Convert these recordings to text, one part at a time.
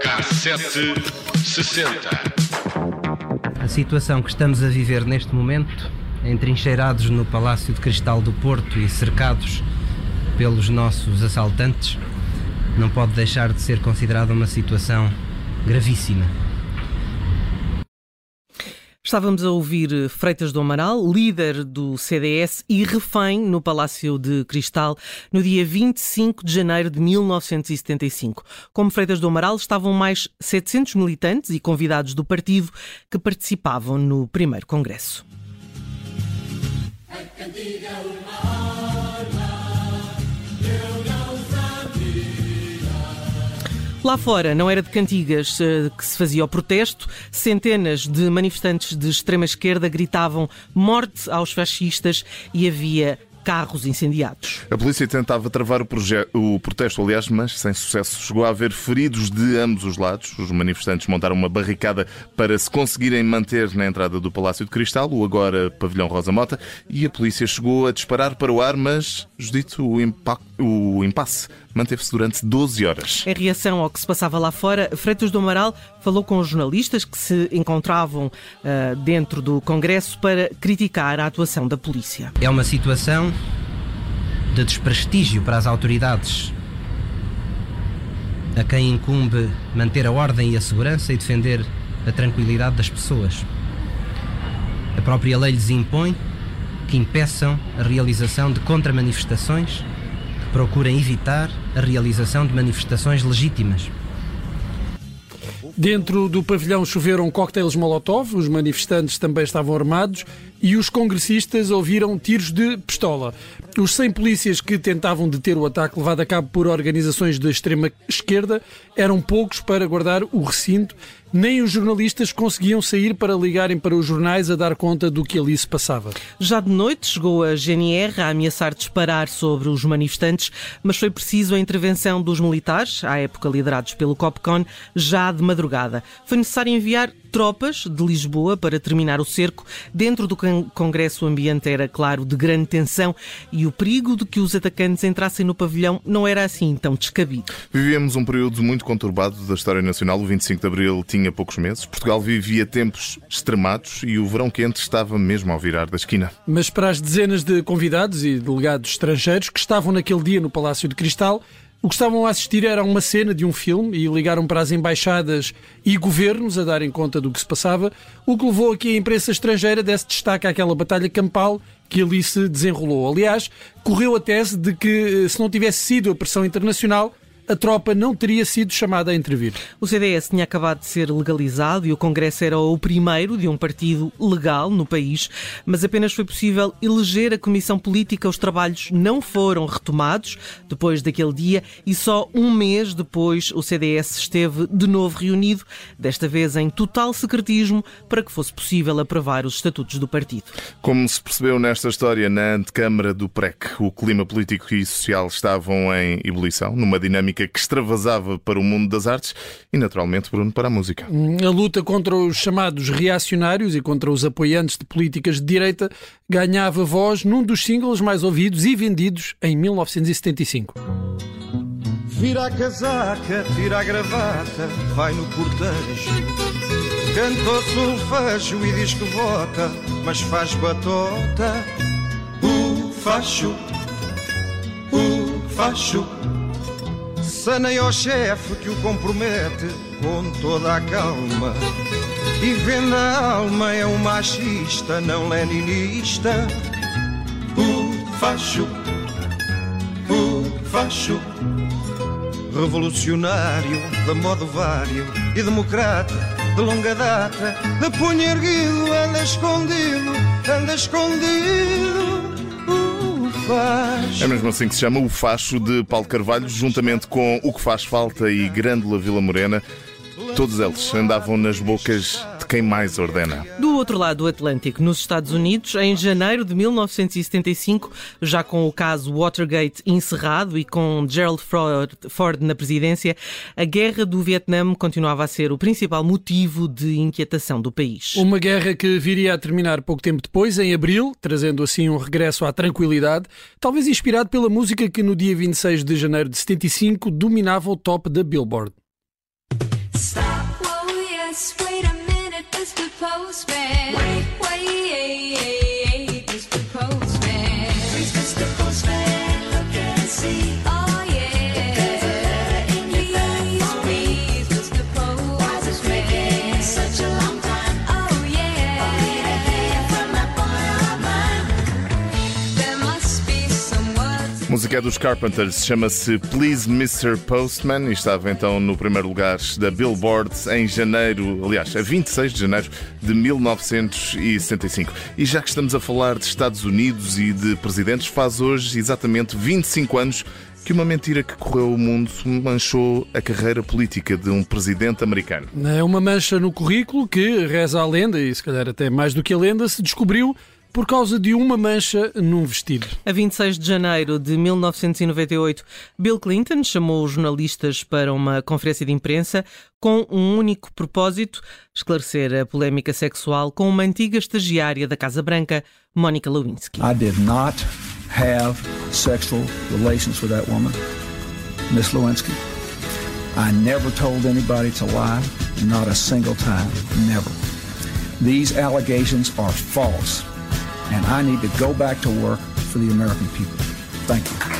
Cassete 60. A situação que estamos a viver neste momento, entrincheirados no Palácio de Cristal do Porto e cercados pelos nossos assaltantes, não pode deixar de ser considerada uma situação gravíssima. Estávamos a ouvir eh, Freitas do Amaral, líder do CDS e refém no Palácio de Cristal no dia 25 de janeiro de 1975. Como Freitas do Amaral, estavam mais 700 militantes e convidados do partido que participavam no primeiro congresso. Lá fora não era de cantigas uh, que se fazia o protesto. Centenas de manifestantes de extrema esquerda gritavam morte aos fascistas e havia carros incendiados. A polícia tentava travar o, o, protesto, aliás, mas sem sucesso. Chegou a haver feridos de ambos os lados. Os manifestantes montaram uma barricada para se conseguirem manter na entrada do Palácio de Cristal, o agora pavilhão Rosa Mota, e a polícia chegou a disparar para o ar, mas, dito o, o impasse manteve-se durante 12 horas. Em reação ao que se passava lá fora, Freitas do Amaral falou com os jornalistas que se encontravam uh, dentro do Congresso para criticar a atuação da polícia. É uma situação de desprestígio para as autoridades a quem incumbe manter a ordem e a segurança e defender a tranquilidade das pessoas. A própria lei lhes impõe que impeçam a realização de contramanifestações procurem evitar a realização de manifestações legítimas. Dentro do pavilhão choveram coquetéis Molotov, os manifestantes também estavam armados e os congressistas ouviram tiros de pistola. Os 100 polícias que tentavam deter o ataque levado a cabo por organizações da extrema esquerda eram poucos para guardar o recinto nem os jornalistas conseguiam sair para ligarem para os jornais a dar conta do que ali se passava. Já de noite chegou a GNR a ameaçar disparar sobre os manifestantes, mas foi preciso a intervenção dos militares, à época liderados pelo COPCON, já de madrugada. Foi necessário enviar tropas de Lisboa para terminar o cerco. Dentro do Congresso o ambiente era, claro, de grande tensão e o perigo de que os atacantes entrassem no pavilhão não era assim tão descabido. Vivíamos um período muito conturbado da história nacional. O 25 de Abril tinha poucos meses. Portugal vivia tempos extremados e o verão quente estava mesmo ao virar da esquina. Mas para as dezenas de convidados e delegados estrangeiros que estavam naquele dia no Palácio de Cristal, o que estavam a assistir era uma cena de um filme e ligaram para as embaixadas e governos a darem conta do que se passava, o que levou a que a imprensa estrangeira desse destaque àquela batalha campal que ali se desenrolou. Aliás, correu a tese de que eh, se não tivesse sido a pressão internacional, a tropa não teria sido chamada a intervir. O CDS tinha acabado de ser legalizado e o Congresso era o primeiro de um partido legal no país, mas apenas foi possível eleger a Comissão Política. Os trabalhos não foram retomados depois daquele dia e só um mês depois o CDS esteve de novo reunido, desta vez em total secretismo, para que fosse possível aprovar os estatutos do partido. Como se percebeu nesta história, na antecâmara do PREC, o clima político e social estavam em ebulição, numa dinâmica música que extravasava para o mundo das artes e, naturalmente, Bruno, para a música. A luta contra os chamados reacionários e contra os apoiantes de políticas de direita ganhava voz num dos singles mais ouvidos e vendidos em 1975. Vira a casaca, tira a gravata, vai no cortejo. Canta o solfejo e diz que vota, mas faz batota. O facho, o facho Saneia ao chefe que o compromete com toda a calma. E vende a alma, é um machista, não leninista. O facho, o facho. Revolucionário, de modo vário e democrata, de longa data, de punho erguido, anda escondido, anda escondido faz. É mesmo assim que se chama o Facho de Paulo Carvalho, juntamente com O que Faz Falta e Grândola Vila Morena. Todos eles andavam nas bocas de quem mais ordena. Do outro lado do Atlântico, nos Estados Unidos, em janeiro de 1975, já com o caso Watergate encerrado e com Gerald Ford na presidência, a guerra do Vietnã continuava a ser o principal motivo de inquietação do país. Uma guerra que viria a terminar pouco tempo depois, em abril, trazendo assim um regresso à tranquilidade, talvez inspirado pela música que no dia 26 de janeiro de 75 dominava o top da Billboard. Stop. Postman. Wait, wait, Mr. Postman. Please, Mr. Postman, look and see. Música é dos Carpenters, chama-se Please Mr. Postman e estava então no primeiro lugar da Billboard em janeiro, aliás, a 26 de janeiro de 1975. E já que estamos a falar de Estados Unidos e de presidentes, faz hoje exatamente 25 anos que uma mentira que correu o mundo manchou a carreira política de um presidente americano. É uma mancha no currículo que, reza a lenda, e se calhar até mais do que a lenda, se descobriu por causa de uma mancha num vestido. A 26 de janeiro de 1998, Bill Clinton chamou os jornalistas para uma conferência de imprensa com um único propósito: esclarecer a polémica sexual com uma antiga estagiária da Casa Branca, Monica Lewinsky. I did not have sexual relations with that woman, Miss Lewinsky. I never told anybody to lie, not a single time, never. These allegations are false. And I need to go back to work for the American people. Thank you.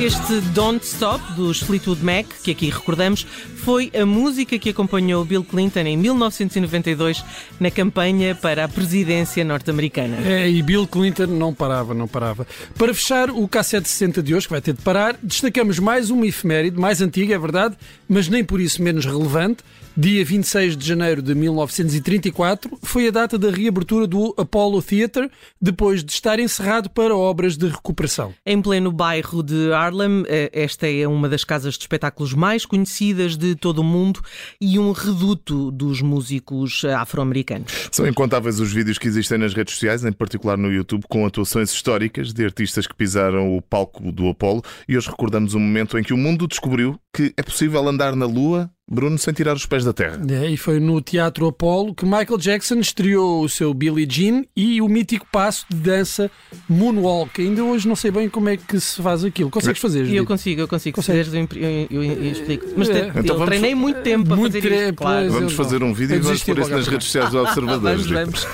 Este Don't Stop dos Fleetwood Mac, que aqui recordamos, foi a música que acompanhou Bill Clinton em 1992 na campanha para a presidência norte-americana. É, e Bill Clinton não parava, não parava. Para fechar o K760 de hoje, que vai ter de parar, destacamos mais uma efeméride, mais antiga, é verdade, mas nem por isso menos relevante. Dia 26 de janeiro de 1934 foi a data da reabertura do Apollo Theatre, depois de estar encerrado para obras de recuperação. Em pleno bairro de Harlem, eh, esta é uma das casas de espetáculos mais conhecidas de todo o mundo e um reduto dos músicos afro-americanos. São incontáveis os vídeos que existem nas redes sociais, em particular no YouTube, com atuações históricas de artistas que pisaram o palco do Apollo e hoje recordamos um momento em que o mundo descobriu que é possível andar na Lua Bruno sem tirar os pés da terra. É, e foi no Teatro Apollo que Michael Jackson estreou o seu Billie Jean e o mítico passo de dança Moonwalk. Ainda hoje não sei bem como é que se faz aquilo. Consegues fazer? Eu consigo, eu consigo. Se eu, eu, eu, explico. Mas é. então eu treinei muito tempo para muito fazer isto. Claro. Vamos fazer um vídeo e vamos pôr isso nas redes sociais do Observador. vamos, vamos.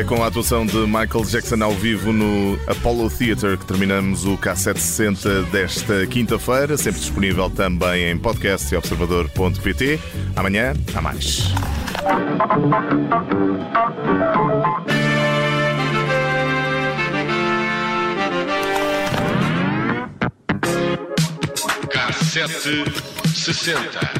É com a atuação de Michael Jackson ao vivo no Apollo Theatre que terminamos o K760 desta quinta-feira, sempre disponível também em podcast e observador.pt. Amanhã há mais. K760.